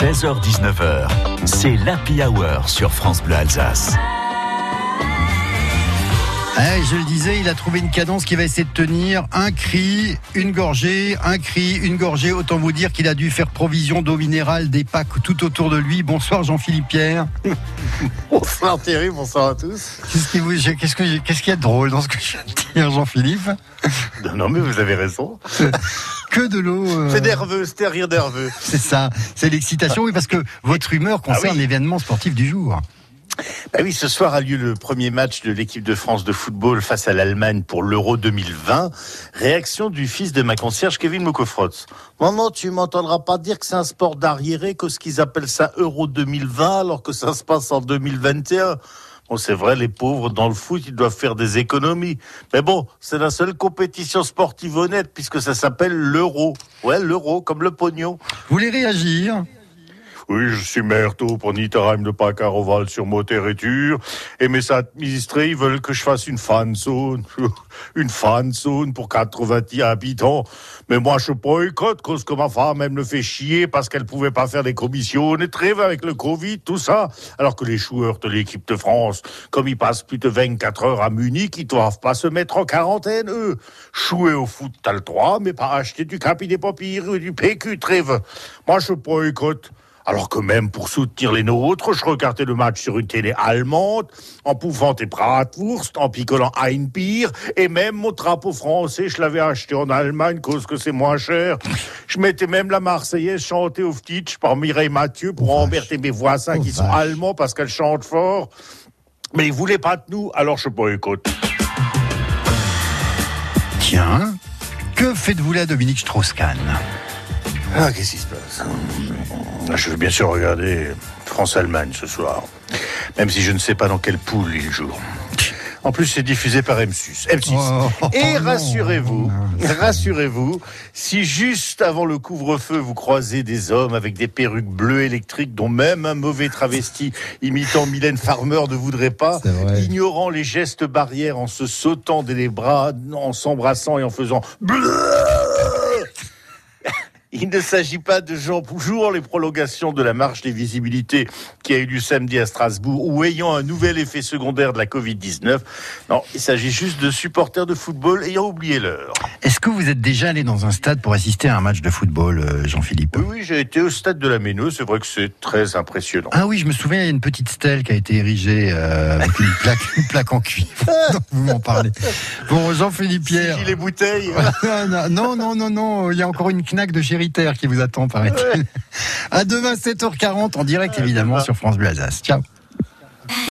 16h-19h, c'est l'Happy Hour sur France Bleu Alsace. Je le disais, il a trouvé une cadence qui va essayer de tenir un cri, une gorgée, un cri, une gorgée. Autant vous dire qu'il a dû faire provision d'eau minérale, des packs tout autour de lui. Bonsoir Jean-Philippe Pierre. bonsoir Thierry, bonsoir à tous. Qu'est-ce qui, qu'est-ce qu'il y a de drôle dans ce que je viens de dire, Jean-Philippe? Non, mais vous avez raison. que de l'eau. Euh... C'est nerveux, c'est rire nerveux. C'est ça, c'est l'excitation, oui, parce que votre humeur concerne ah l'événement sportif du jour. Bah oui, ce soir a lieu le premier match de l'équipe de France de football face à l'Allemagne pour l'Euro 2020. Réaction du fils de ma concierge Kevin Mokofrotz. Maman, tu m'entendras pas dire que c'est un sport d'arriéré, que ce qu'ils appellent ça Euro 2020 alors que ça se passe en 2021. Bon, c'est vrai, les pauvres dans le foot, ils doivent faire des économies. Mais bon, c'est la seule compétition sportive honnête puisque ça s'appelle l'euro. Ouais, l'euro, comme le pognon. Vous voulez réagir? Oui, je suis maire tout pour Nitterheim de Pacaroval sur Moteriture. Et mes administrés, ils veulent que je fasse une fan zone. une fan zone pour 90 habitants. Mais moi, je boycotte cause que ma femme, elle me fait chier parce qu'elle pouvait pas faire des commissions et trêve avec le Covid, tout ça. Alors que les joueurs de l'équipe de France, comme ils passent plus de 24 heures à Munich, ils doivent pas se mettre en quarantaine, eux. Jouer au foot, t'as le droit, mais pas acheter du capi des papiers ou du PQ, trêve. Moi, je boycotte. Alors que même pour soutenir les nôtres, je regardais le match sur une télé allemande, en pouvant des bratwurst, en picolant Einbier, et même mon drapeau français, je l'avais acheté en Allemagne, cause que c'est moins cher. Je mettais même la Marseillaise chantée au Ftitch par Mireille Mathieu pour emmerder mes voisins qui sont allemands parce qu'elle chante fort. Mais ils voulaient pas de nous, alors je boycotte. Tiens, que faites-vous là, Dominique Strauss-Kahn? Ah, qu'est-ce qui se passe ah, Je veux bien sûr regarder France-Allemagne ce soir. Même si je ne sais pas dans quelle poule il joue. En plus, c'est diffusé par M6. M6. Et rassurez-vous, rassurez-vous, si juste avant le couvre-feu, vous croisez des hommes avec des perruques bleues électriques dont même un mauvais travesti imitant Mylène Farmer ne voudrait pas, ignorant les gestes barrières en se sautant des bras, en s'embrassant et en faisant il ne s'agit pas de gens toujours les prolongations de la marche des visibilités qui a eu lieu samedi à Strasbourg ou ayant un nouvel effet secondaire de la Covid-19. Non, il s'agit juste de supporters de football ayant oublié l'heure. Est-ce que vous êtes déjà allé dans un stade pour assister à un match de football, euh, Jean-Philippe Oui, oui j'ai été au stade de la Méneux. C'est vrai que c'est très impressionnant. Ah oui, je me souviens, il y a une petite stèle qui a été érigée euh, avec une plaque, une plaque en cuivre. vous m'en parlez. Bon, Jean-Philippe Pierre. Les bouteilles. non, non, non, non, il y a encore une knack de qui vous attend, paraît-il. À demain, 7h40, en direct, évidemment, sur France Bleu Ciao.